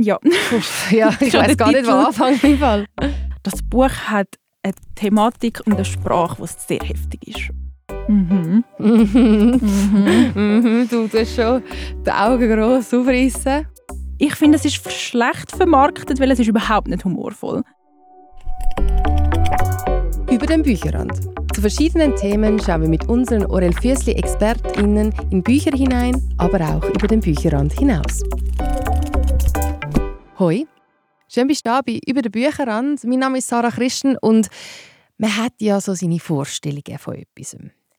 Ja. Ja, ich weiß gar nicht, wo anfangen im Fall. Das Buch hat eine Thematik und eine Sprache, die sehr heftig ist. Mhm. Mhm. Mhm. Mhm, du tust schon die Augen gross aufreißen. Ich finde, es ist schlecht vermarktet, weil es ist überhaupt nicht humorvoll. Über den Bücherrand. Zu verschiedenen Themen schauen wir mit unseren Orel Füssli ExpertInnen in Bücher hinein, aber auch über den Bücherrand hinaus. Hoi, schön bist du da bei «Über den Bücherrand». Mein Name ist Sarah Christen und man hat ja so seine Vorstellungen von etwas.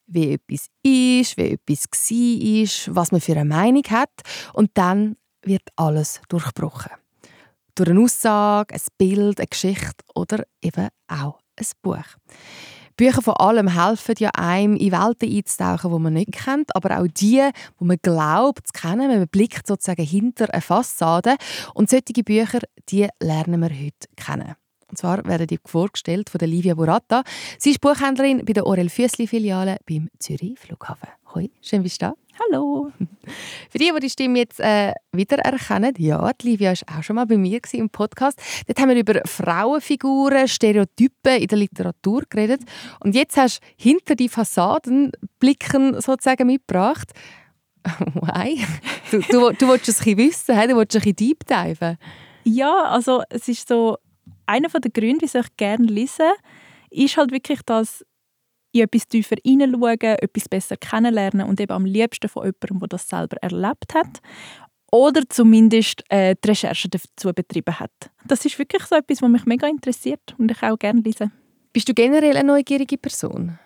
Wie etwas ist, wie etwas war, was man für eine Meinung hat. Und dann wird alles durchbrochen. Durch eine Aussage, ein Bild, eine Geschichte oder eben auch ein Buch. Bücher von allem helfen ja einem, in Welten einzutauchen, die man nicht kennt, aber auch die, wo man glaubt zu kennen. Man blickt sozusagen hinter eine Fassade. Und solche Bücher, die lernen wir heute kennen. Und zwar werden die vorgestellt von der Livia Burata. Sie ist Buchhändlerin bei der Orel Füssli Filiale beim Zürich Flughafen. Hoi, schön bist du da. Hallo. Für die, die die Stimme jetzt äh, wiedererkennen, ja, die Livia war auch schon mal bei mir im Podcast. Dort haben wir über Frauenfiguren, Stereotypen in der Literatur geredet. Und jetzt hast du hinter die Fassaden blicken sozusagen mitgebracht. Why? Du, du, du willst es ein bisschen wissen, du willst ein bisschen deep diven. Ja, also es ist so, einer der Gründe, wieso ich gerne lese, ist halt wirklich, dass in etwas tiefer hineinschauen, etwas besser kennenlernen und eben am liebsten von jemandem, der das selber erlebt hat oder zumindest äh, die Recherche dazu betrieben hat. Das ist wirklich so etwas, was mich mega interessiert und ich auch gerne lese. Bist du generell eine neugierige Person?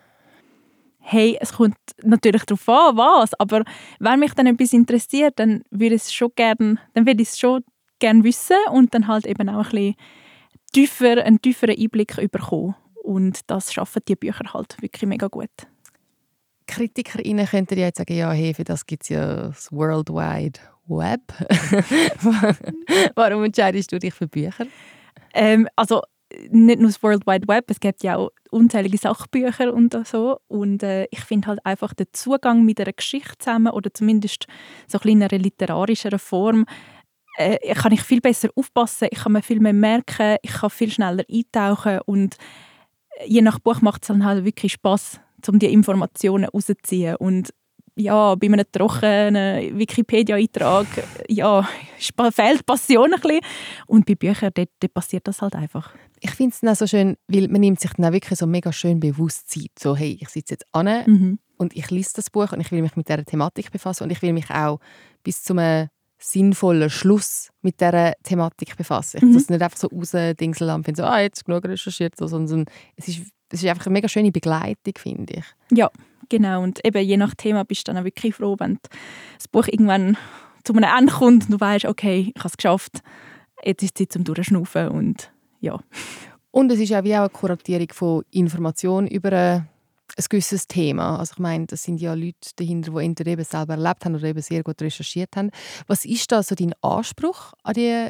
Hey, es kommt natürlich darauf an, was, aber wenn mich dann etwas interessiert, dann würde ich es schon gern, dann würde ich es schon gerne wissen und dann halt eben auch ein bisschen tiefer, einen tieferen Einblick bekommen. Und das schaffen die Bücher halt wirklich mega gut. KritikerInnen könnten ja jetzt sagen, ja, hey, für das gibt es ja das World Wide Web. Warum entscheidest du dich für Bücher? Ähm, also nicht nur das World Wide Web, es gibt ja auch unzählige Sachbücher und so. Und äh, ich finde halt einfach den Zugang mit einer Geschichte zusammen oder zumindest so ein bisschen in einer literarischeren Form äh, kann ich viel besser aufpassen, ich kann mir viel mehr merken, ich kann viel schneller eintauchen und je nach Buch macht es dann halt wirklich Spaß, um die Informationen rauszuziehen und ja, bei einem trockenen Wikipedia-Eintrag ja, fehlt Passion ein bisschen. Und bei Büchern, dort, dort passiert das halt einfach. Ich finde es dann auch so schön, weil man nimmt sich dann auch wirklich so mega schön bewusst Zeit. So, hey, ich sitze jetzt an Mhm. und ich lese das Buch und ich will mich mit dieser Thematik befassen und ich will mich auch bis zu einem sinnvollen Schluss mit dieser Thematik befassen. Ich Mhm. das nicht einfach so rausdingseln und finde so, ah, jetzt genug recherchiert, so, sondern es ist, es ist einfach eine mega schöne Begleitung, finde ich. Ja, genau. Und eben je nach Thema bist du dann auch wirklich froh, wenn das Buch irgendwann zu einem Ende kommt und du weißt, okay, ich habe es geschafft. Jetzt ist es Zeit zum Durchschnaufen und ja. Und es ist auch wie auch eine Kuratierung von Informationen über ein, ein gewisses Thema. Also ich meine, das sind ja Leute dahinter, die entweder eben selber erlebt haben oder eben sehr gut recherchiert haben. Was ist da so dein Anspruch an die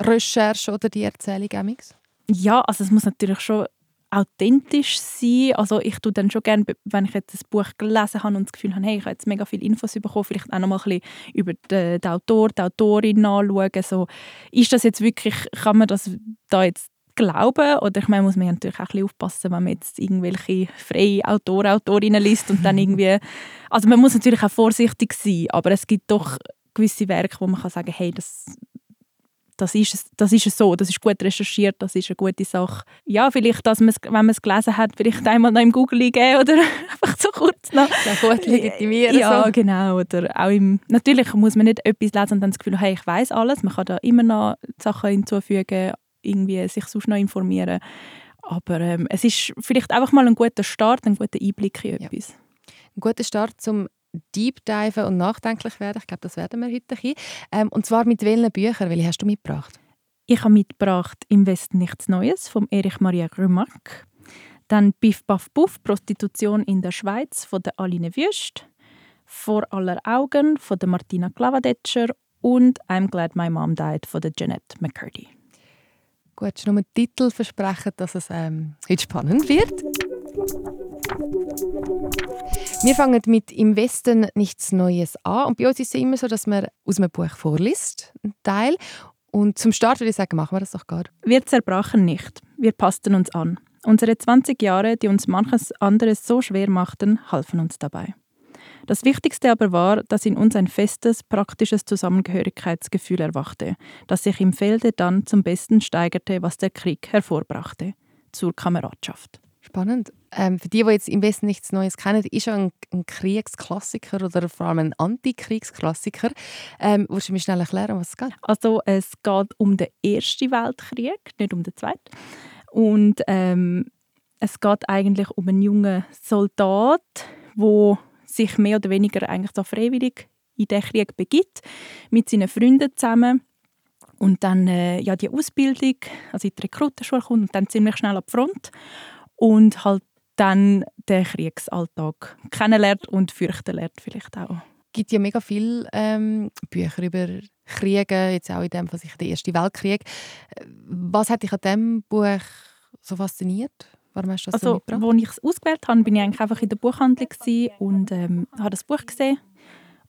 Recherche oder die Erzählung? Amix? Ja, also es muss natürlich schon authentisch sein. Also ich tue dann schon gerne, wenn ich jetzt ein Buch gelesen habe und das Gefühl habe, hey, ich habe jetzt mega viele Infos bekommen, vielleicht auch noch mal über den Autor, die Autorin nachschauen. So, ist das jetzt wirklich, kann man das da jetzt glauben? Oder ich meine, muss man natürlich auch ein bisschen aufpassen, wenn man jetzt irgendwelche freie Autoren, Autorinnen liest und dann irgendwie, also man muss natürlich auch vorsichtig sein, aber es gibt doch gewisse Werke, wo man kann sagen, hey, das das ist, es- das ist es so, das ist gut recherchiert, das ist eine gute Sache. Ja, vielleicht, dass man es, wenn man es gelesen hat, vielleicht einmal noch im Google eingeben oder einfach so kurz noch. Ja, gut legitimieren. Ja, so. genau. Oder auch im, natürlich muss man nicht etwas lesen und dann das Gefühl hey, ich weiß alles. Man kann da immer noch Sachen hinzufügen, irgendwie sich sonst noch informieren. Aber ähm, es ist vielleicht einfach mal ein guter Start, ein guter Einblick in Ja. etwas. Ein guter Start zum Deep Diven und nachdenklich werden. Ich glaube, das werden wir heute ein ähm, Und zwar mit welchen Büchern? Welche hast du mitgebracht? Ich habe mitgebracht «Im Westen nichts Neues» von Erich Maria Remarque. Dann «Biff, Baff, Buff. Prostitution in der Schweiz» von der Aline Wüst. «Vor aller Augen» von der Martina Klavadetscher und «I'm Glad My Mom Died» von der Jeanette McCurdy. Gut, schon nur Titel versprechen, dass es ähm, heute spannend wird. Wir fangen mit «Im Westen nichts Neues» an. Und bei uns ist es immer so, dass man aus einem Buch vorliest, einen Teil. Und zum Start würde ich sagen, machen wir das doch gar. Wir zerbrachen nicht. Wir passten uns an. Unsere 20 Jahre, die uns manches anderes so schwer machten, halfen uns dabei. Das Wichtigste aber war, dass in uns ein festes, praktisches Zusammengehörigkeitsgefühl erwachte, das sich im Felde dann zum Besten steigerte, was der Krieg hervorbrachte. Zur Kameradschaft. Spannend. Ähm, für die, die jetzt im Westen nichts Neues kennen, ist ja ein, ein Kriegsklassiker oder vor allem ein Antikriegsklassiker. Ähm, willst du mir schnell erklären, was es geht? Also es geht um den Ersten Weltkrieg, nicht um den Zweiten. Und ähm, es geht eigentlich um einen jungen Soldat, der sich mehr oder weniger eigentlich so freiwillig in den Krieg begibt, mit seinen Freunden zusammen und dann äh, ja, die Ausbildung, also in die Rekrutenschule kommt und dann ziemlich schnell an die Front und halt dann den Kriegsalltag kennenlernt und fürchten lernt vielleicht auch. Es gibt ja mega viele ähm, Bücher über Kriege, jetzt auch in dem Fall sicher der Erste Weltkrieg. Was hat dich an diesem Buch so fasziniert? Warum hast du das also, so als ich es ausgewählt habe, bin ich eigentlich einfach in der Buchhandlung und ähm, habe das Buch gesehen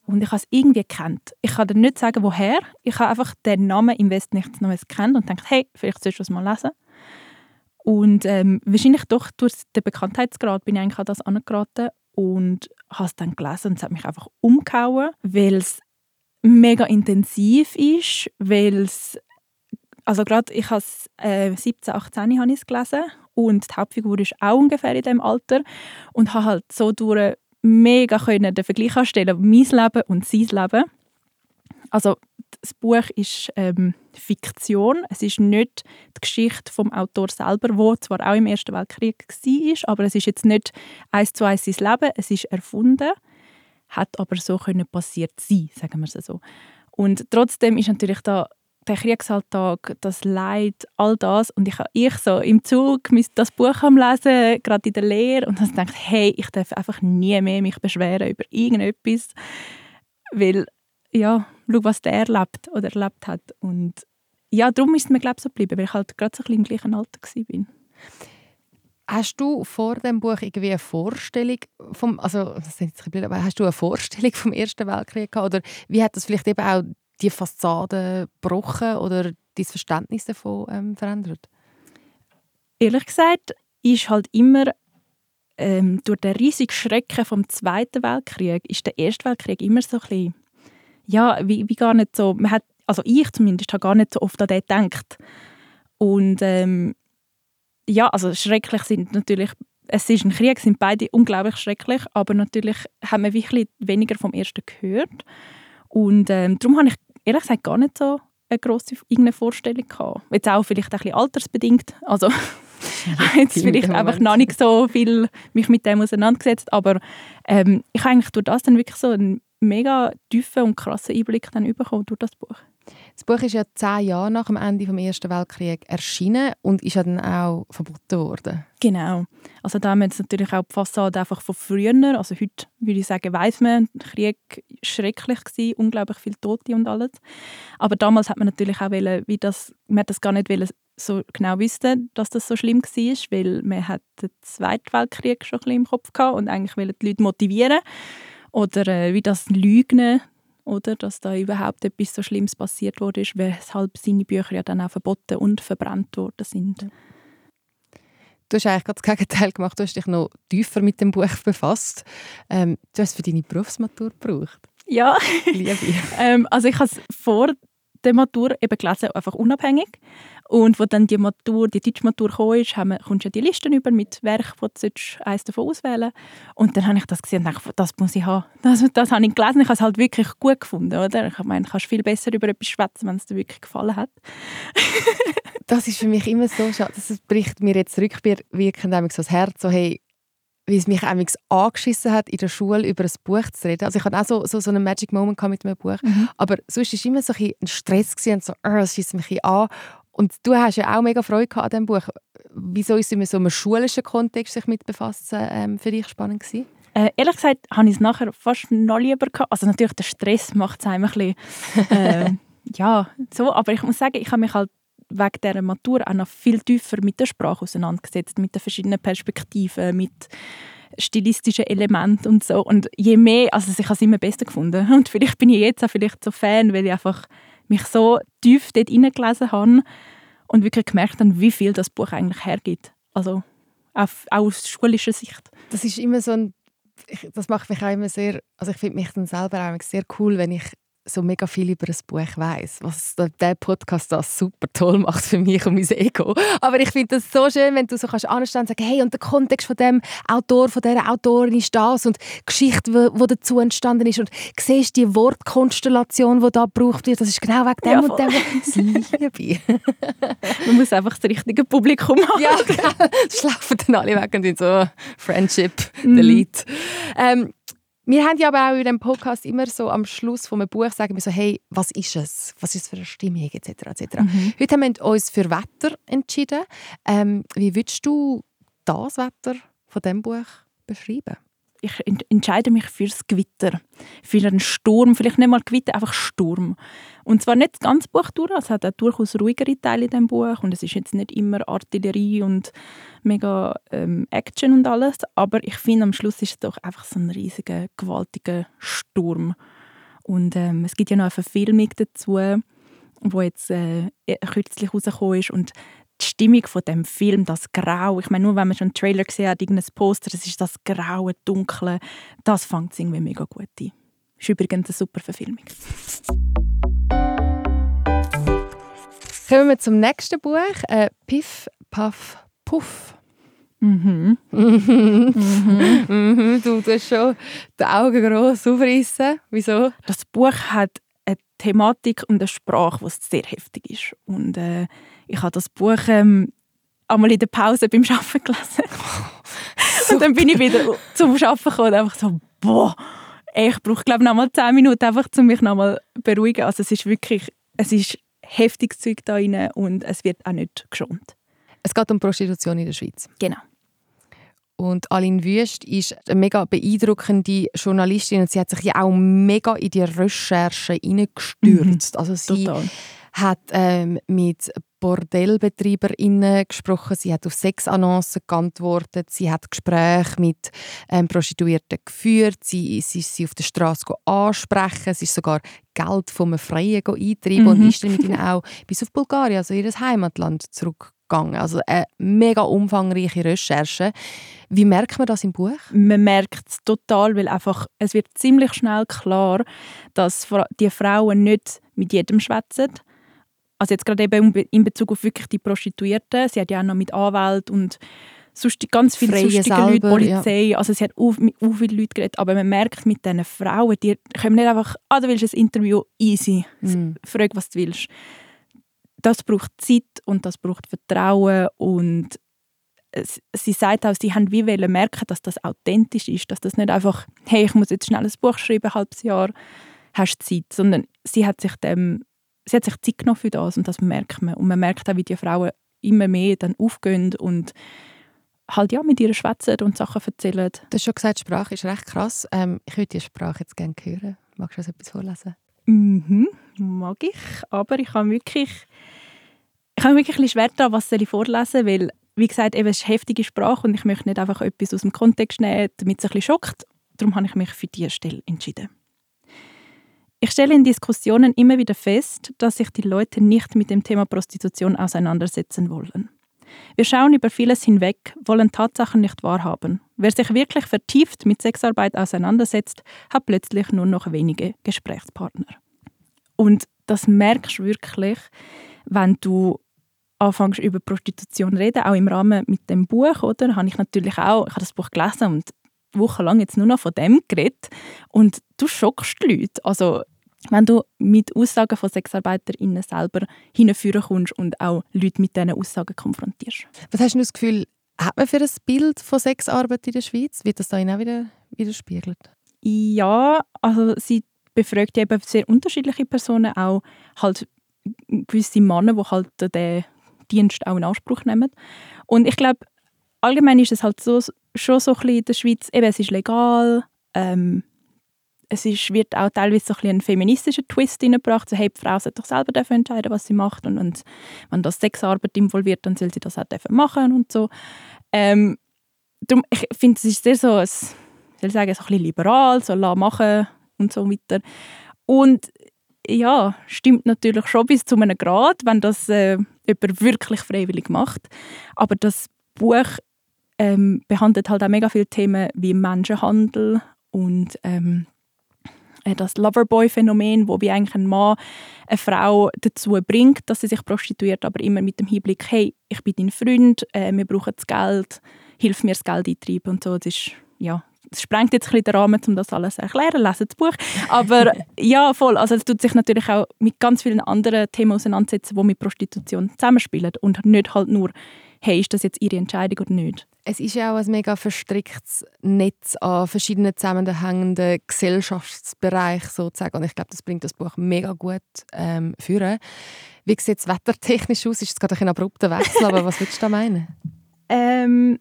und ich habe es irgendwie kennt. Ich kann dir nicht sagen, woher. Ich habe einfach den Namen im West nichts Neues kennt und dachte, hey, vielleicht sollst du es mal lesen. Und ähm, wahrscheinlich doch durch den Bekanntheitsgrad bin ich eigentlich an das angeraten und habe es dann gelesen und es hat mich einfach umgehauen, weil es mega intensiv ist, weil es also gerade ich habe äh, 17, 18 habe ich es gelesen und die Hauptfigur ist auch ungefähr in dem Alter und habe halt so durch mega können den Vergleich anstellen, mein Leben und sein Leben. Also das Buch ist ähm, Fiktion. Es ist nicht die Geschichte vom Autor selber, wo zwar auch im Ersten Weltkrieg war, aber es ist jetzt nicht eins zu eins sein Leben. Es ist erfunden, hat aber so können passiert sein, sagen wir es so. Und trotzdem ist natürlich da der Kriegsalltag, das Leid, all das. Und ich, ich so im Zug das Buch am Lesen, gerade in der Lehre, und dann gedacht, hey, ich darf einfach nie mehr mich beschweren über irgendetwas, weil, ja, schau, was der erlebt oder erlebt hat. Und ja, darum ist es mir, glaube ich, so geblieben, weil ich halt gerade so ein bisschen im gleichen Alter war. Hast du vor dem Buch irgendwie eine Vorstellung vom, also das ist jetzt blöd, aber hast du eine Vorstellung vom Ersten Weltkrieg gehabt oder wie hat das vielleicht eben auch die Fassade gebrochen oder dein Verständnis davon ähm, verändert? Ehrlich gesagt ist halt immer ähm, durch den riesigen Schrecken vom Zweiten Weltkrieg ist der Erste Weltkrieg immer so ein bisschen, ja, wie, wie gar nicht so, man hat, also ich zumindest, habe gar nicht so oft an den gedacht. Und ähm, ja, also schrecklich sind natürlich, es ist ein Krieg, sind beide unglaublich schrecklich, aber natürlich haben wir wirklich weniger vom Ersten gehört. Und ähm, darum habe ich ehrlich gesagt gar nicht so eine grosse irgendeine Vorstellung gehabt. Jetzt auch vielleicht ein bisschen altersbedingt. Also jetzt vielleicht einfach noch nicht so viel mich mit dem auseinandergesetzt, aber ähm, ich habe eigentlich durch das dann wirklich so einen mega tiefen und krassen Einblick dann bekommen durch das Buch. Das Buch ist ja zehn Jahre nach dem Ende des Ersten Weltkriegs erschienen und ist ja dann auch verboten worden. Genau. Also da haben wir natürlich auch die Fassade einfach von früher. Also heute würde ich sagen, weiß man, der Krieg schrecklich, gewesen, unglaublich viele Tote und alles. Aber damals hat man natürlich auch wollen, wie das, man das gar nicht wollen, so genau wissen, dass das so schlimm war, weil man hat den Zweiten Weltkrieg schon ein bisschen im Kopf hatte und eigentlich die Leute motivieren oder äh, wie das Lügen oder dass da überhaupt etwas so Schlimmes passiert wurde, weshalb seine Bücher ja dann auch verboten und verbrannt worden sind. Du hast eigentlich das Gegenteil gemacht. Du hast dich noch tiefer mit dem Buch befasst. Ähm, du hast es für deine Berufsmatur gebraucht. Ja. Liebe. ähm, also ich habe es vor der Matur eben gelesen, einfach unabhängig. Und wo dann die Matur, die deutsche Matur kam, ist, haben wir, kommst du ja die Listen über mit Werken, wo du eins davon auswählen Und dann habe ich das gesehen und dachte, das muss ich haben. Das, das habe ich gelesen. Ich habe es halt wirklich gut gefunden. Oder? Ich meine, du kannst viel besser über etwas schwätzen, wenn es dir wirklich gefallen hat. das ist für mich immer so schade. Das bricht mir jetzt rückwirkend so das Herz. So, hey, wie es mich angeschissen hat, in der Schule über ein Buch zu reden. Also ich hatte auch so, so, so einen Magic Moment mit einem Buch. Mhm. Aber sonst war es immer so ein, ein Stress und so, oh, es schießt mich an. Und du hast ja auch mega Freude an diesem Buch. Wieso ist es in so einem schulischen Kontext sich mit befassen ähm, für dich spannend gewesen? Äh, ehrlich gesagt habe ich es nachher fast noch lieber gehabt. Also natürlich der Stress macht es einem ein bisschen, äh, ja, so. Aber ich muss sagen, ich habe mich halt wegen dieser Matur auch noch viel tiefer mit der Sprache auseinandergesetzt, mit den verschiedenen Perspektiven, mit stilistischen Elementen und so. Und je mehr, also ich habe es immer besser gefunden. Und vielleicht bin ich jetzt auch vielleicht so Fan, weil ich einfach mich so tief dort hineingelesen habe und wirklich gemerkt habe, wie viel das Buch eigentlich hergibt. Also auch, aus schulischer Sicht. Das ist immer so ein das macht mich auch immer sehr, also ich finde mich dann selber auch sehr cool, wenn ich so mega viel über ein Buch weiß, was der Podcast das super toll macht für mich und mein Ego. Aber ich finde das so schön, wenn du so kannst anstehen und sagen, hey, und der Kontext von dem Autor, von dieser Autorin ist das und die Geschichte, die dazu entstanden ist und siehst die Wortkonstellation, die da gebraucht wird, das ist genau wegen dem ja, und dem. Das liebe Man muss einfach das richtige Publikum haben. Ja, genau. Das laufen dann alle weg und so Friendship, mhm. Delete. Ähm, wir haben ja aber auch in dem Podcast immer so am Schluss von einem Buch sagen wir so, hey, was ist es? Was ist es für eine Stimmung etc. etc. Mhm. Heute haben wir uns für Wetter entschieden. Ähm, wie würdest du das Wetter von dem Buch beschreiben? Ich entscheide mich fürs Gewitter. Für einen Sturm, vielleicht nicht mal Gewitter, einfach Sturm. Und zwar nicht das ganze Buch durch, es hat auch durchaus ruhigere Teile in dem Buch und es ist jetzt nicht immer Artillerie und mega ähm, Action und alles, aber ich finde, am Schluss ist es doch einfach so ein riesiger, gewaltiger Sturm. Und ähm, es gibt ja noch eine Verfilmung dazu, wo jetzt äh, kürzlich rausgekommen ist und die Stimmung von dem Film, das Grau, ich meine, nur wenn man schon einen Trailer gesehen hat, irgendein Poster, das ist das Graue, Dunkle, das fängt irgendwie mega gut an. Ist übrigens eine super Verfilmung. Kommen wir zum nächsten Buch, äh, Piff, Puff, Puff. Mhm. mhm. mhm. Du tust schon die Augen gross aufreißen. Wieso? Das Buch hat eine Thematik und eine Sprache, die sehr heftig ist. Und äh, ich habe das Buch ähm, einmal in der Pause beim Arbeiten gelesen. und dann bin ich wieder zum Arbeiten gekommen und einfach so, boah, ich brauche glaube noch mal zehn Minuten einfach, um mich noch mal beruhigen. Also es ist wirklich, es ist heftiges Zeug da rein und es wird auch nicht geschont. Es geht um Prostitution in der Schweiz. Genau. Und Aline Wüst ist eine mega beeindruckende Journalistin und sie hat sich ja auch mega in die Recherche hineingestürzt. Mhm, also sie total. hat ähm, mit BordellbetreiberInnen gesprochen, sie hat auf Sexannoncen geantwortet, sie hat Gespräche mit ähm, Prostituierten geführt, sie, sie ist sie auf der Straße ansprechen, sie ist sogar Geld von einem Freien eintreiben mhm. und ist dann mit ihnen auch bis auf Bulgarien, also ihr Heimatland, zurückgegangen. Also eine mega umfangreiche Recherche. Wie merkt man das im Buch? Man merkt es total, weil einfach, es wird ziemlich schnell klar, dass die Frauen nicht mit jedem schwätzen also jetzt gerade eben in Bezug auf wirklich die Prostituierten. Sie hat ja auch noch mit Anwälten und sonst ganz viele Freie sonstige selber, Leute, Polizei. Ja. Also sie hat auch mit auch viele Leuten geredet. Aber man merkt mit diesen Frauen, die können nicht einfach, ah, du willst ein Interview, easy. Mhm. Frag, was du willst. Das braucht Zeit und das braucht Vertrauen und sie sagt auch, sie haben wie merken, dass das authentisch ist, dass das nicht einfach, hey, ich muss jetzt schnell ein Buch schreiben, ein halbes Jahr, hast du Zeit, sondern sie hat sich dem sie hat sich Zeit genommen für das und das merkt man. Und man merkt auch, wie die Frauen immer mehr dann aufgehen und halt ja mit ihr schwätzen und Sachen erzählen. Du hast schon gesagt, Sprache ist recht krass. Ähm, ich würde die Sprache jetzt gerne hören. Magst du uns etwas vorlesen? Mhm, mag ich. Aber ich habe wirklich, ich habe wirklich ein bisschen schwer daran, was ich vorlesen weil wie gesagt, eben, es ist heftige Sprache und ich möchte nicht einfach etwas aus dem Kontext nehmen, damit es ein bisschen schockt. Darum habe ich mich für diese Stelle entschieden. Ich stelle in Diskussionen immer wieder fest, dass sich die Leute nicht mit dem Thema Prostitution auseinandersetzen wollen. Wir schauen über vieles hinweg, wollen Tatsachen nicht wahrhaben. Wer sich wirklich vertieft mit Sexarbeit auseinandersetzt, hat plötzlich nur noch wenige Gesprächspartner. Und das merkst du wirklich, wenn du anfängst über Prostitution reden, auch im Rahmen mit dem Buch, oder? Habe ich natürlich auch, ich habe das Buch gelesen und wochenlang jetzt nur noch von dem geredet und du schockst die Leute. Also wenn du mit Aussagen von SexarbeiterInnen selber hinführen kommst und auch Leute mit diesen Aussagen konfrontierst. Was hast du das Gefühl, hat man für ein Bild von Sexarbeit in der Schweiz? Wird das da auch wieder widerspiegelt? Ja, also sie befragt eben sehr unterschiedliche Personen, auch halt gewisse Männer, die halt den Dienst auch in Anspruch nehmen. Und ich glaube, allgemein ist es halt so, schon so ein bisschen in der Schweiz, eben, es ist legal, ähm, es ist, wird auch teilweise so ein, ein feministischer Twist reingebracht, so, hey, die Frau sollte doch selber entscheiden, was sie macht und, und wenn das Sexarbeit involviert, dann soll sie das auch machen und so. Ähm, darum, ich finde, es ist sehr so, ein, soll sagen, so ein liberal, so lassen machen und so weiter. Und ja, stimmt natürlich schon bis zu einem Grad, wenn das äh, jemand wirklich freiwillig macht. Aber das Buch ähm, behandelt halt auch mega viele Themen wie Menschenhandel und ähm, äh, das Loverboy-Phänomen, wo wie eigentlich ein Mann eine Frau dazu bringt, dass sie sich prostituiert, aber immer mit dem Hinblick, hey, ich bin dein Freund, äh, wir brauchen das Geld, hilf mir das Geld eintreiben und so. Das ist, ja, es sprengt jetzt ein bisschen den Rahmen, um das alles zu erklären, lesen das Buch. Aber ja, voll, also es tut sich natürlich auch mit ganz vielen anderen Themen auseinandersetzen, die mit Prostitution zusammenspielen und nicht halt nur, hey, ist das jetzt ihre Entscheidung oder nicht. Es ist ja auch ein mega verstricktes Netz an verschiedenen zusammenhängenden Gesellschaftsbereichen sozusagen. Und ich glaube, das bringt das Buch mega gut ähm, führen. Wie sieht es wettertechnisch aus? Ist es gerade ein abrupter Wechsel, aber was würdest du da meinen? Ähm,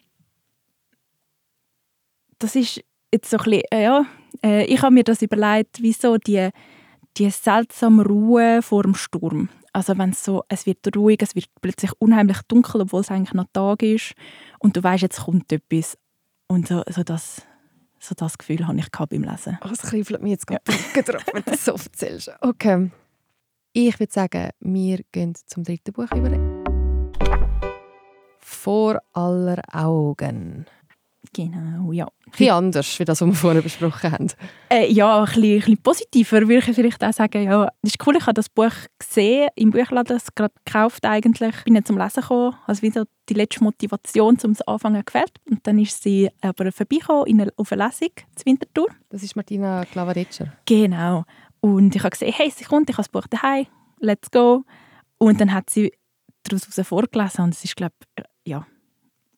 das ist jetzt so ein bisschen, äh, ja, äh, ich habe mir das überlegt, wieso die, die seltsame Ruhe vor dem Sturm. Also wenn es so, es wird ruhig, es wird plötzlich unheimlich dunkel, obwohl es eigentlich noch Tag ist und du weißt, jetzt kommt etwas und so, so das, so das Gefühl habe ich beim Lesen. Oh, es kribbelt mir jetzt gerade ja. drauf, wenn du das so erzählst. Okay. Ich würde sagen, wir gehen zum dritten Buch über. Vor aller Augen. Genau, ja. Ein bisschen anders, wie das, was wir vorher besprochen haben. Äh, ja, ein bisschen, ein bisschen positiver würde ich vielleicht auch sagen. Ja, das ist cool, ich habe das Buch gesehen, im Buchladen, es gerade gekauft eigentlich. Ich bin jetzt zum Lesen gekommen, also wieder die letzte Motivation, um es anfangen gefällt. Und dann ist sie aber vorbeigekommen in eine, auf eine Lesung, zur Wintertour. Das ist Martina Klavadetscher. Genau. Und ich habe gesehen, hey, sie kommt, ich habe das Buch daheim, let's go. Und dann hat sie daraus vorgelesen und es ist, glaube ja,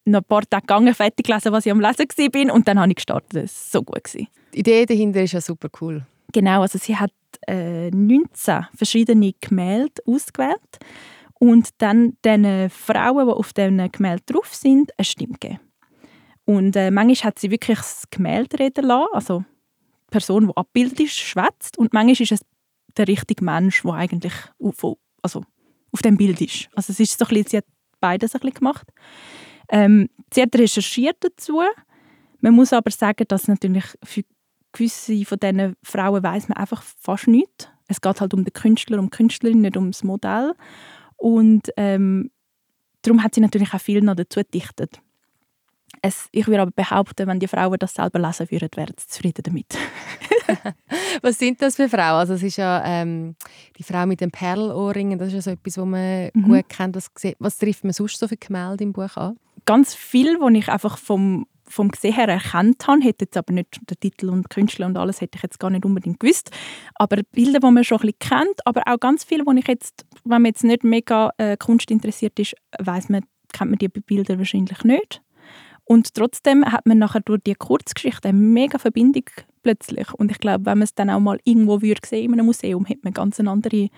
noch ein paar Tage gegangen, fertig gelesen, was ich am Lesen war und dann habe ich gestartet. Das war so gut. Gewesen. Die Idee dahinter ist ja super cool. Genau, also sie hat äh, 19 verschiedene Gemälde ausgewählt und dann den Frauen, die auf diesen Gemälden drauf sind, eine Stimme gegeben. Und äh, manchmal hat sie wirklich das Gemälde reden lassen, also die Person, die abgebildet ist, schwätzt und manchmal ist es der richtige Mensch, der eigentlich auf, also auf dem Bild ist. Also es ist so ein bisschen, sie hat beides ein bisschen gemacht. Ähm, sie hat recherchiert dazu. Man muss aber sagen, dass natürlich für gewisse von diesen Frauen weiß man einfach fast nichts. Es geht halt um den Künstler, um die Künstlerin, nicht um das Modell. Und ähm, darum hat sie natürlich auch viel noch dazu gedichtet. Es, ich würde aber behaupten, wenn die Frauen das selber lesen würden, wären sie zufrieden damit. was sind das für Frauen? Also es ist ja ähm, die Frau mit den Perlohrringen, das ist ja so etwas, was man mhm. gut kennt. Was, was trifft man sonst so für Gemälde im Buch an? Ganz viel, was ich einfach vom, vom Gesehen her erkannt habe, hätte jetzt aber nicht den Titel und Künstler und alles hätte ich jetzt gar nicht unbedingt gewusst. Aber Bilder, die man schon ein bisschen kennt, aber auch ganz viel, wo ich jetzt, wenn man jetzt nicht mega äh, Kunst interessiert ist, weiß man, kennt man die Bilder wahrscheinlich nicht. Und trotzdem hat man nachher durch die Kurzgeschichte eine mega Verbindung plötzlich. Und ich glaube, wenn man es dann auch mal irgendwo würde sehen in einem Museum, hat man eine ganz andere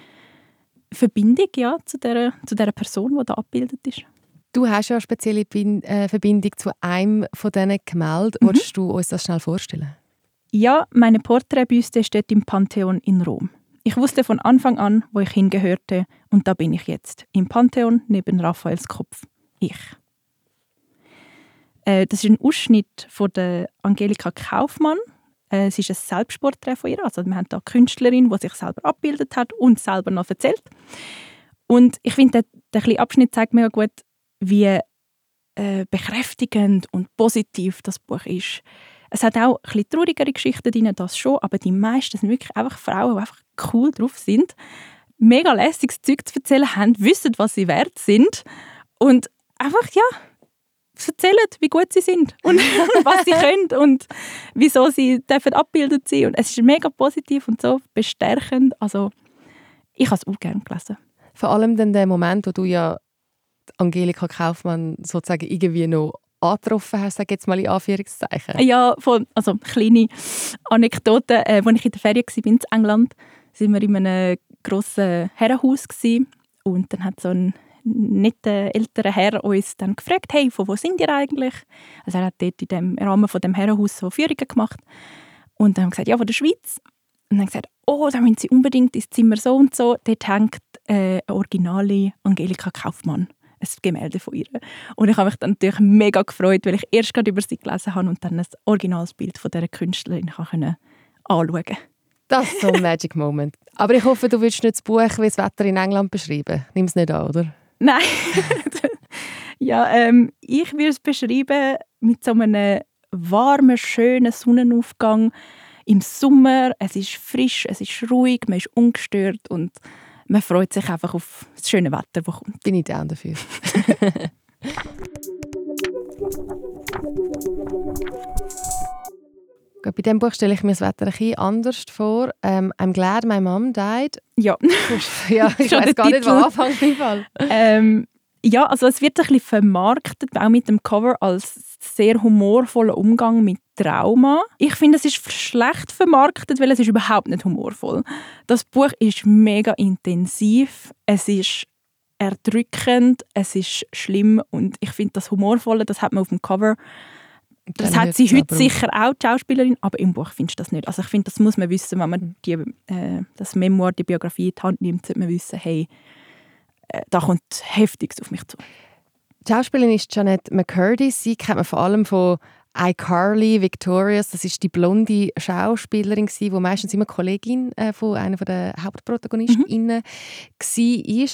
Verbindung ja, zu, der, zu der Person, die da abgebildet ist. Du hast ja eine spezielle äh, Verbindung zu einem von diesen Gemälden. Mhm. Wolltest du uns das schnell vorstellen? Ja, meine Porträtbüste steht im Pantheon in Rom. Ich wusste von Anfang an, wo ich hingehörte, und da bin ich jetzt, im Pantheon neben Raphaels Kopf. Ich. Äh, das ist ein Ausschnitt von der Angelika Kaufmann. Äh, es ist ein Selbstporträt von ihr. Also wir haben da eine Künstlerin, die sich selber abgebildet hat und selber noch erzählt. Und ich finde, der, der Abschnitt zeigt mir gut, wie äh, bekräftigend und positiv das Buch ist. Es hat auch ein bisschen traurigere Geschichten drin, das schon, aber die meisten sind wirklich einfach Frauen, die einfach cool drauf sind, mega lässiges Zeug zu erzählen haben, wissen, was sie wert sind und einfach, ja, erzählen, wie gut sie sind und was sie können und wieso sie dürfen abgebildet sein. Und es ist mega positiv und so bestärkend. Also, ich habe es auch gerne gelesen. Vor allem dann der Moment, wo du ja Angelika Kaufmann sozusagen irgendwie noch angetroffen hast, sage jetzt mal in Anführungszeichen? Ja, von, also kleine Anekdote. Äh, als ich in der Ferien war in England, waren wir in einem grossen Herrenhaus gewesen. und dann hat so ein netter älterer Herr uns dann gefragt, hey, von wo sind ihr eigentlich? Also er hat dort in dem Rahmen von dem Herrenhaus so Führungen gemacht und dann haben wir gesagt, ja, von der Schweiz. Und dann gesagt, oh, da müssen Sie unbedingt ins Zimmer so und so. Dort hängt äh, eine originale Angelika Kaufmann ein Gemälde von ihr. Und ich habe mich dann natürlich mega gefreut, weil ich erst gerade über sie gelesen habe und dann ein originales Bild von dieser Künstlerin anschauen konnte. Das ist so ein Magic Moment. Aber ich hoffe, du willst nicht das Buch wie das Wetter in England beschreiben. Nimm es nicht an, oder? Nein. ja, ähm, ich würde es beschreiben mit so einem warmen, schönen Sonnenaufgang im Sommer. Es ist frisch, es ist ruhig, man ist ungestört und man freut sich einfach auf das schöne Wetter, das kommt. Bin ich down dafür. Bei diesem Buch stelle ich mir das Wetter ein bisschen anders vor. Ähm, I'm glad my mom died. Ja. ja ich weiß gar nicht, wo anfangen im Fall. Ähm, ja, also es wird ein bisschen vermarktet, auch mit dem Cover, als sehr humorvoller Umgang mit Trauma. Ich finde, es ist schlecht vermarktet, weil es ist überhaupt nicht humorvoll. Das Buch ist mega intensiv, es ist erdrückend, es ist schlimm und ich finde das humorvolle, das hat man auf dem Cover. Das hat sie heute sicher auch, die Schauspielerin, aber im Buch findest du das nicht. Also ich finde, das muss man wissen, wenn man die, äh, das Memoir, die Biografie in die Hand nimmt, sollte man wissen, hey, da kommt Heftiges auf mich zu. Die Schauspielerin ist Janet McCurdy. Sie kennt man vor allem von iCarly, Victorious. Das ist die blonde Schauspielerin, die meistens immer Kollegin äh, von einer der Hauptprotagonistinnen mhm. war.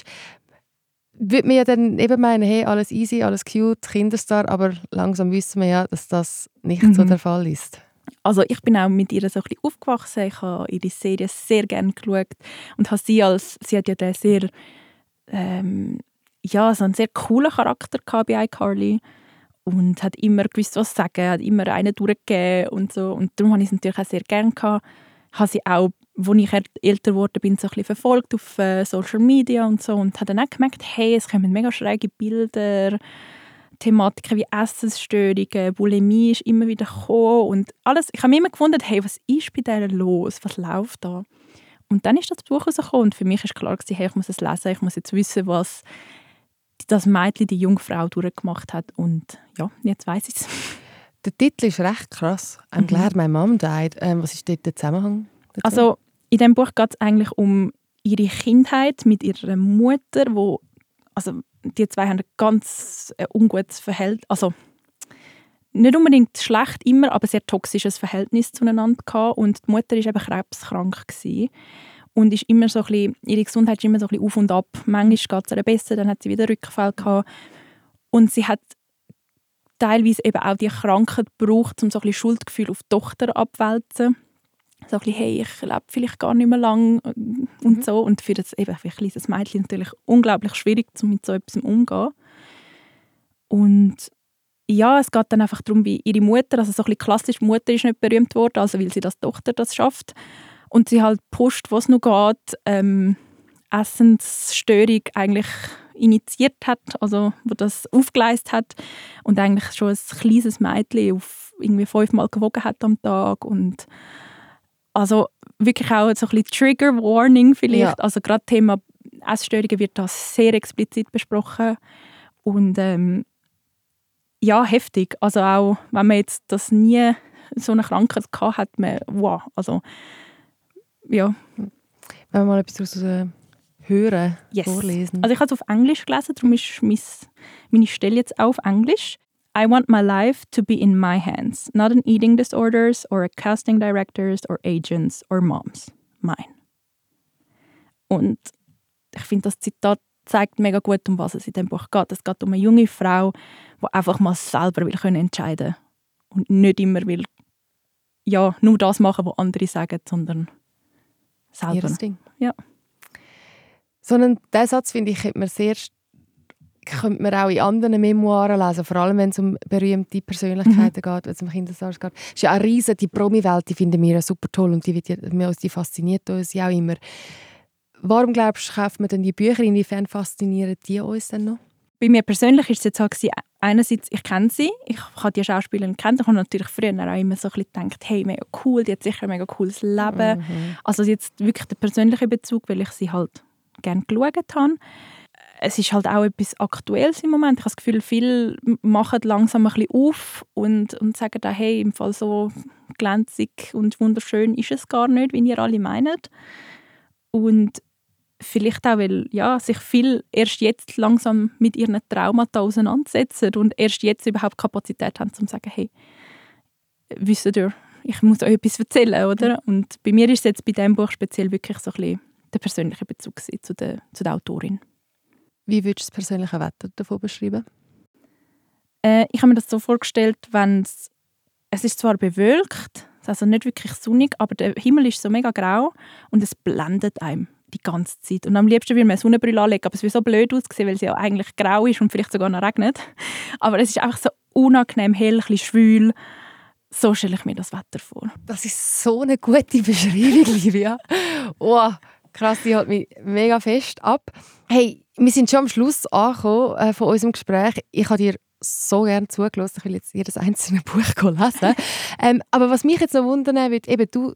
Würde man ja dann eben meinen, hey, alles easy, alles cute, Kinderstar, aber langsam wissen wir ja, dass das nicht mhm. so der Fall ist. Also ich bin auch mit ihr so ein bisschen aufgewachsen. Ich habe ihre Serie sehr gerne geschaut und habe sie als, sie hat ja den sehr ähm, ja, so einen sehr coolen Charakter bei iCarly und hat immer gewusst, was sagen, hat immer einen durchgegeben und so. Und darum habe ich es natürlich auch sehr gerne gehabt. Habe sie auch, als ich älter wurde, bin so ein bisschen verfolgt auf äh, Social Media und so und habe dann auch gemerkt, hey, es kommen mega schräge Bilder, Thematiken wie Essensstörungen, Bulimie ist immer wieder gekommen und alles. Ich habe mich immer gewundert, hey, was ist bei denen los? Was läuft da? Und dann ist das Buch rausgekommen und für mich ist klar gewesen, hey, ich muss es lesen, ich muss jetzt wissen, was das Mädchen, die Jungfrau, durchgemacht hat. Und ja, jetzt weiß ich es. Der Titel ist recht krass. I'm mhm. glad my mom died. Ähm, was ist dort der Zusammenhang? Dazu? Also in dem Buch geht es eigentlich um ihre Kindheit mit ihrer Mutter, wo also die zwei haben ein ganz äh, ungutes Verhältnis, also nicht unbedingt schlecht immer, aber sehr toxisches Verhältnis zueinander gehabt. und die Mutter ist eben krebskrank gewesen und ist immer so ein bisschen, ihre Gesundheit ist immer so ein bisschen auf und ab. Manchmal geht es ihr besser, dann hat sie wieder Rückfall gehabt. Und sie hat teilweise eben auch die Krankheit gebraucht, um so ein bisschen Schuldgefühl auf die Tochter abwälzen. So ein bisschen, hey, ich lebe vielleicht gar nicht mehr lang und mhm. so. Und für, das, eben, für ein kleines Mädchen natürlich unglaublich schwierig, um mit so etwas umzugehen. Und ja, es geht dann einfach darum, wie ihre Mutter, also so ein bisschen klassisch, Mutter ist nicht berühmt worden, also weil sie das Tochter das schafft und sie halt pusht, was noch geht, ähm, Essensstörung eigentlich initiiert hat, also wo das aufgeleistet hat und eigentlich schon ein kleines Mädchen auf irgendwie fünfmal gewogen hat am Tag und also wirklich auch so ein bisschen Trigger Warning vielleicht, ja. also gerade Thema Essstörungen wird da sehr explizit besprochen und ähm, ja, heftig. Also auch, wenn man jetzt das nie so eine Krankheit gehabt hat, man, wow, also ja. Wenn wir mal etwas daraus äh, hören, yes. vorlesen. Also ich habe es auf Englisch gelesen, darum ist meine Stelle jetzt auf Englisch. I want my life to be in my hands, not an eating disorders or a casting directors or agents or moms. Mine. Und ich finde, das Zitat zeigt mega gut, um was es in dem Buch geht. Es geht um eine junge Frau, die einfach mal selber will können entscheiden und nicht immer will, ja, nur das machen, was andere sagen, sondern selber. Ihres Ding. Ja. Sondern diesen Satz, finde ich, könnte man sehr könnte man auch in anderen Memoiren lesen, vor allem wenn es um berühmte Persönlichkeiten mhm. geht, wenn es um Kindersars geht. Es ist ja eine riesen, die Promi-Welt, die finden wir super toll und die, wird ja, die fasziniert uns ja auch immer. Warum glaubst du, kauft man denn die Bücher? Inwiefern faszinieren die uns denn noch? Bei mir persönlich ist es jetzt halt einerseits, ich kenne sie, ich habe die Schauspielerin kennt, ich habe natürlich früher auch immer so ein bisschen gedacht, hey, mega cool, die hat sicher ein mega cooles Leben. Mhm. Also jetzt wirklich der persönliche Bezug, weil ich sie halt gerne geschaut habe. Es ist halt auch etwas Aktuelles im Moment. Ich habe das Gefühl, viele machen langsam ein bisschen auf und, und sagen dann, hey, im Fall so glänzig und wunderschön ist es gar nicht, wie ihr alle meint. Und vielleicht auch, weil ja, sich viel erst jetzt langsam mit ihren Traumata auseinandersetzen und erst jetzt überhaupt Kapazität haben, um zu sagen, hey, wisst ihr, ich muss euch etwas erzählen, oder? Und bei mir ist es jetzt bei diesem Buch speziell wirklich so ein bisschen der persönliche Bezug zu der, zu der Autorin. Wie würdest du das persönliche Wetter davon beschreiben? Äh, ich habe mir das so vorgestellt, wenn es es ist zwar bewölkt, also nicht wirklich sonnig, aber der Himmel ist so mega grau und es blendet einem die ganze Zeit. Und am liebsten würde man eine Sonnenbrille anlegen, aber es wird so blöd aussehen, weil es ja eigentlich grau ist und vielleicht sogar noch regnet. Aber es ist einfach so unangenehm hell, ein bisschen schwül. So stelle ich mir das Wetter vor. Das ist so eine gute Beschreibung, Livia. Oh, krass, die hält mich mega fest ab. Hey, wir sind schon am Schluss angekommen äh, von unserem Gespräch. Ich habe dir so gerne zugelassen. Ich will jetzt jedes einzelne Buch lesen. ähm, aber was mich jetzt noch wundern würde, eben du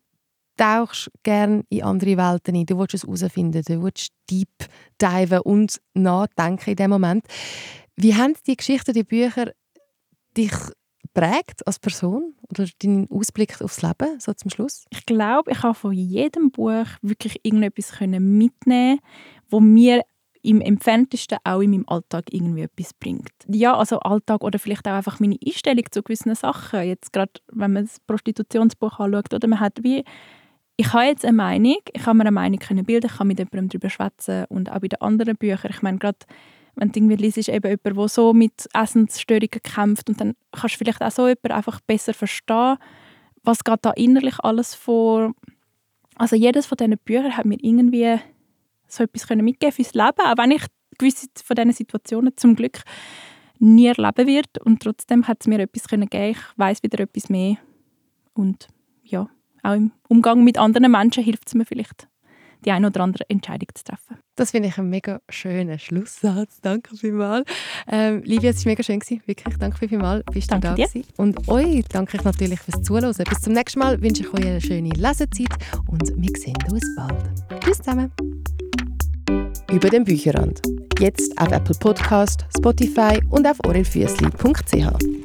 tauchst gerne in andere Welten ein. Du willst es herausfinden, du willst deep diven und nachdenken in dem Moment. Wie haben die Geschichten, die Bücher dich prägt als Person oder deinen Ausblick aufs Leben so zum Schluss? Ich glaube, ich habe von jedem Buch wirklich irgendetwas mitnehmen, wo mir im entferntesten auch in meinem Alltag irgendwie etwas bringt. Ja, also Alltag oder vielleicht auch einfach meine Einstellung zu gewissen Sachen. Jetzt gerade, wenn man das Prostitutionsbuch anschaut, oder man hat wie ich habe jetzt eine Meinung, ich kann mir eine Meinung können bilden, ich kann mit jemandem darüber schwätzen und auch bei den anderen Büchern. Ich meine, gerade wenn du irgendwie liest, eben jemand, der so mit Essensstörungen kämpft und dann kannst du vielleicht auch so jemanden einfach besser verstehen, was geht da innerlich alles vor. Also jedes von diesen Büchern hat mir irgendwie so etwas mitgeben fürs Leben, auch wenn ich gewisse von diesen Situationen zum Glück nie erleben wird und trotzdem hat es mir etwas geben. Ich weiß wieder etwas mehr und ja, auch im Umgang mit anderen Menschen hilft es mir vielleicht, die eine oder andere Entscheidung zu treffen. Das finde ich ein mega schöner Schlusssatz. Danke vielmals. Ähm, Livia, es war mega schön. Gewesen. Wirklich, danke vielmals. Bist du da gewesen. Und euch danke ich natürlich fürs Zuhören. Bis zum nächsten Mal wünsche ich euch eine schöne Lesezeit und wir sehen uns bald. Tschüss zusammen über den Bücherrand. Jetzt auf Apple Podcast, Spotify und auf orelfüssli.ch.